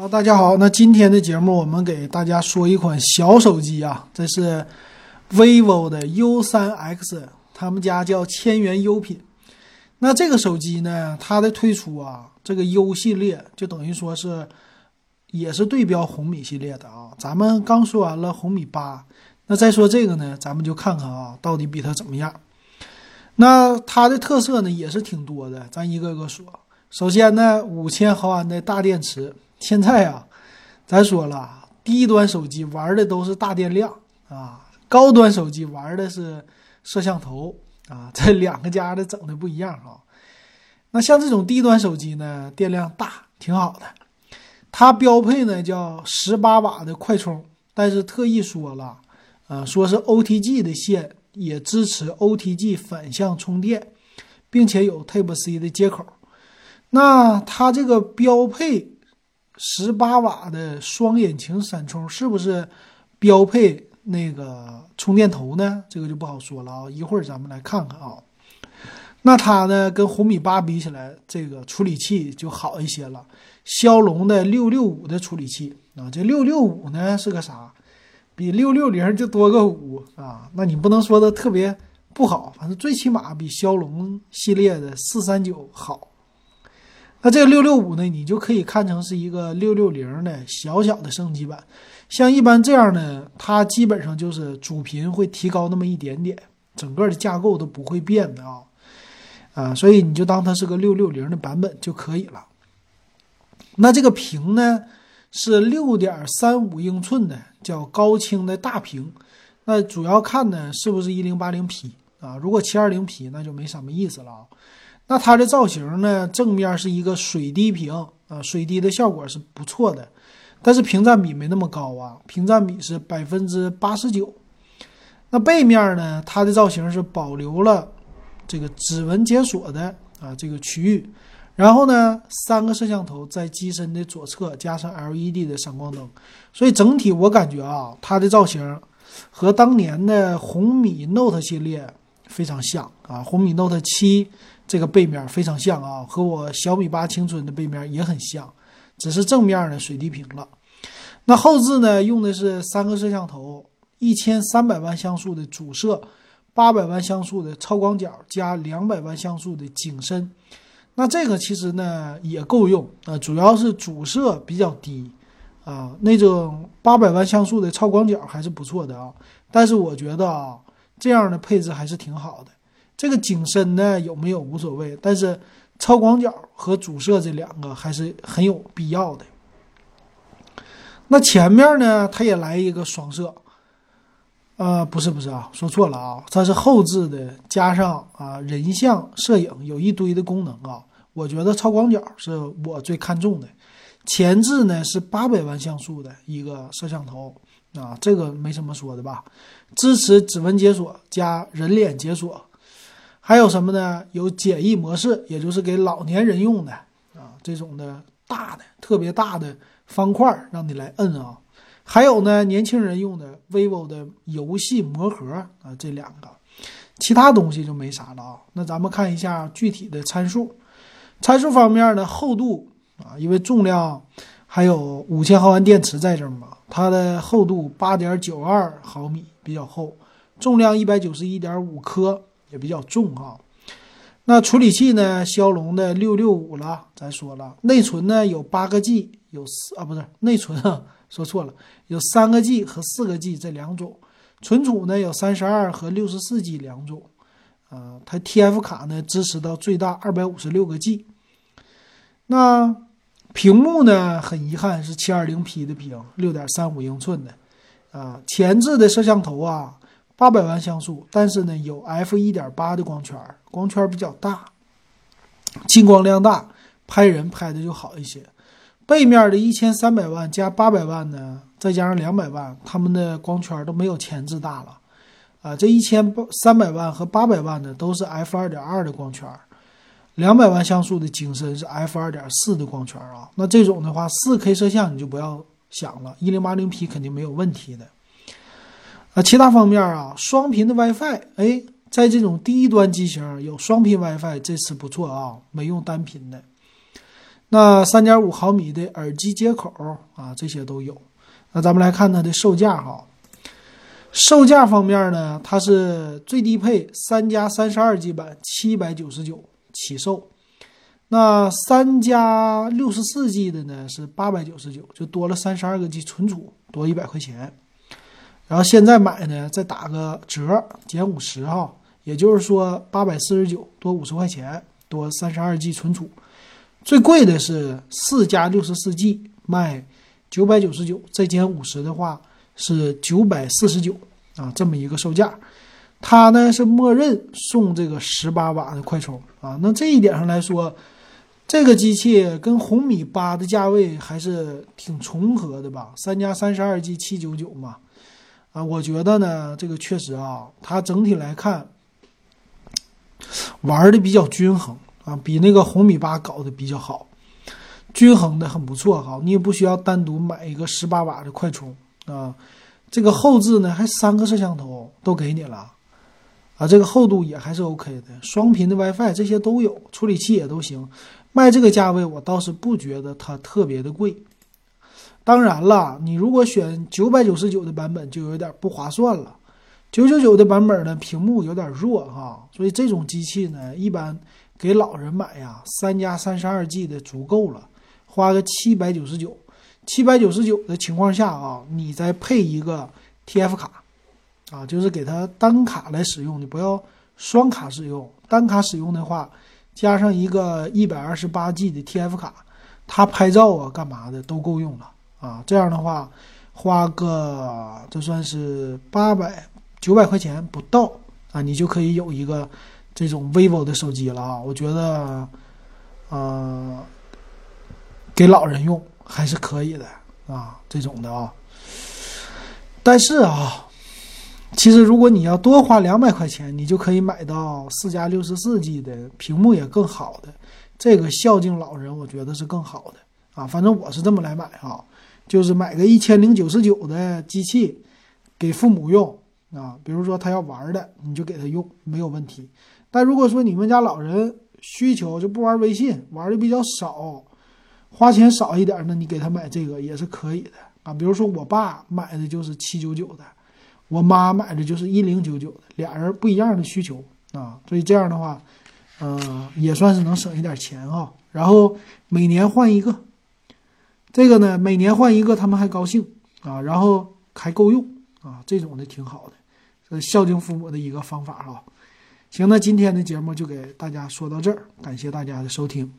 好，大家好，那今天的节目我们给大家说一款小手机啊，这是 vivo 的 U3X，他们家叫千元优品。那这个手机呢，它的推出啊，这个 U 系列就等于说是也是对标红米系列的啊。咱们刚说完了红米八，那再说这个呢，咱们就看看啊，到底比它怎么样。那它的特色呢也是挺多的，咱一个个说。首先呢，五千毫安的大电池。现在啊，咱说了，低端手机玩的都是大电量啊，高端手机玩的是摄像头啊，这两个家的整的不一样啊。那像这种低端手机呢，电量大，挺好的。它标配呢叫十八瓦的快充，但是特意说了，啊，说是 OTG 的线也支持 OTG 反向充电，并且有 Type C 的接口。那它这个标配。十八瓦的双引擎闪充是不是标配那个充电头呢？这个就不好说了啊。一会儿咱们来看看啊。那它呢，跟红米八比起来，这个处理器就好一些了。骁龙的六六五的处理器啊，这六六五呢是个啥？比六六零就多个五啊。那你不能说它特别不好，反正最起码比骁龙系列的四三九好。那这个六六五呢，你就可以看成是一个六六零的小小的升级版。像一般这样的，它基本上就是主频会提高那么一点点，整个的架构都不会变的啊啊，所以你就当它是个六六零的版本就可以了。那这个屏呢是六点三五英寸的，叫高清的大屏。那主要看呢是不是一零八零 P 啊？如果七二零 P 那就没什么意思了啊。那它的造型呢？正面是一个水滴屏啊，水滴的效果是不错的，但是屏占比没那么高啊，屏占比是百分之八十九。那背面呢？它的造型是保留了这个指纹解锁的啊这个区域，然后呢，三个摄像头在机身的左侧加上 LED 的闪光灯，所以整体我感觉啊，它的造型和当年的红米 Note 系列非常像啊，红米 Note 七。这个背面非常像啊，和我小米八青春的背面也很像，只是正面的水滴屏了。那后置呢，用的是三个摄像头，一千三百万像素的主摄，八百万像素的超广角加两百万像素的景深。那这个其实呢也够用啊，主要是主摄比较低啊，那种八百万像素的超广角还是不错的啊。但是我觉得啊，这样的配置还是挺好的。这个景深呢有没有无所谓，但是超广角和主摄这两个还是很有必要的。那前面呢，它也来一个双摄，呃，不是不是啊，说错了啊，它是后置的，加上啊人像摄影，有一堆的功能啊。我觉得超广角是我最看重的。前置呢是八百万像素的一个摄像头啊，这个没什么说的吧？支持指纹解锁加人脸解锁。还有什么呢？有简易模式，也就是给老年人用的啊，这种的大的、特别大的方块让你来摁啊。还有呢，年轻人用的 vivo 的游戏魔盒啊，这两个，其他东西就没啥了啊。那咱们看一下具体的参数，参数方面呢，厚度啊，因为重量还有五千毫安电池在这儿嘛，它的厚度八点九二毫米，比较厚，重量一百九十一点五克。也比较重啊，那处理器呢？骁龙的六六五了，咱说了，内存呢有八个 G，有四啊，不是内存啊，说错了，有三个 G 和四个 G 这两种，存储呢有三十二和六十四 G 两种，啊，它 TF 卡呢支持到最大二百五十六个 G。那屏幕呢，很遗憾是七二零 P 的屏，六点三五英寸的，啊，前置的摄像头啊。八百万像素，但是呢有 f 一点八的光圈，光圈比较大，进光量大，拍人拍的就好一些。背面的一千三百万加八百万呢，再加上两百万，他们的光圈都没有前置大了。啊，这一千三百万和八百万的都是 f 二点二的光圈，两百万像素的景深是 f 二点四的光圈啊。那这种的话，四 K 摄像你就不要想了，一零八零 P 肯定没有问题的。啊，其他方面啊，双频的 WiFi，哎，在这种低端机型有双频 WiFi，这次不错啊，没用单频的。那三点五毫米的耳机接口啊，这些都有。那咱们来看它的售价哈。售价方面呢，它是最低配三加三十二 G 版七百九十九起售，那三加六十四 G 的呢是八百九十九，就多了三十二个 G 存储，多一百块钱。然后现在买呢，再打个折，减五十哈，也就是说八百四十九多五十块钱，多三十二 G 存储。最贵的是四加六十四 G，卖九百九十九，再减五十的话。是九百四十九啊，这么一个售价，它呢是默认送这个十八瓦的快充啊。那这一点上来说，这个机器跟红米八的价位还是挺重合的吧？三加三十二 G 七九九嘛，啊，我觉得呢，这个确实啊，它整体来看玩的比较均衡啊，比那个红米八搞的比较好，均衡的很不错哈。你也不需要单独买一个十八瓦的快充。啊，这个后置呢还三个摄像头都给你了，啊，这个厚度也还是 OK 的，双频的 WiFi 这些都有，处理器也都行，卖这个价位我倒是不觉得它特别的贵。当然了，你如果选九百九十九的版本就有点不划算了，九九九的版本呢屏幕有点弱哈，所以这种机器呢一般给老人买呀，三加三十二 G 的足够了，花个七百九十九。七百九十九的情况下啊，你再配一个 TF 卡，啊，就是给它单卡来使用，你不要双卡使用。单卡使用的话，加上一个一百二十八 G 的 TF 卡，它拍照啊干嘛的都够用了啊。这样的话，花个这算是八百九百块钱不到啊，你就可以有一个这种 vivo 的手机了啊。我觉得，呃，给老人用。还是可以的啊，这种的啊。但是啊，其实如果你要多花两百块钱，你就可以买到四加六十四 G 的屏幕也更好的，这个孝敬老人，我觉得是更好的啊。反正我是这么来买啊，就是买个一千零九十九的机器给父母用啊。比如说他要玩的，你就给他用，没有问题。但如果说你们家老人需求就不玩微信，玩的比较少。花钱少一点呢，你给他买这个也是可以的啊。比如说我爸买的就是七九九的，我妈买的就是一零九九的，俩人不一样的需求啊，所以这样的话，嗯，也算是能省一点钱啊。然后每年换一个，这个呢每年换一个他们还高兴啊，然后还够用啊，这种的挺好的，孝敬父母的一个方法啊。行，那今天的节目就给大家说到这儿，感谢大家的收听。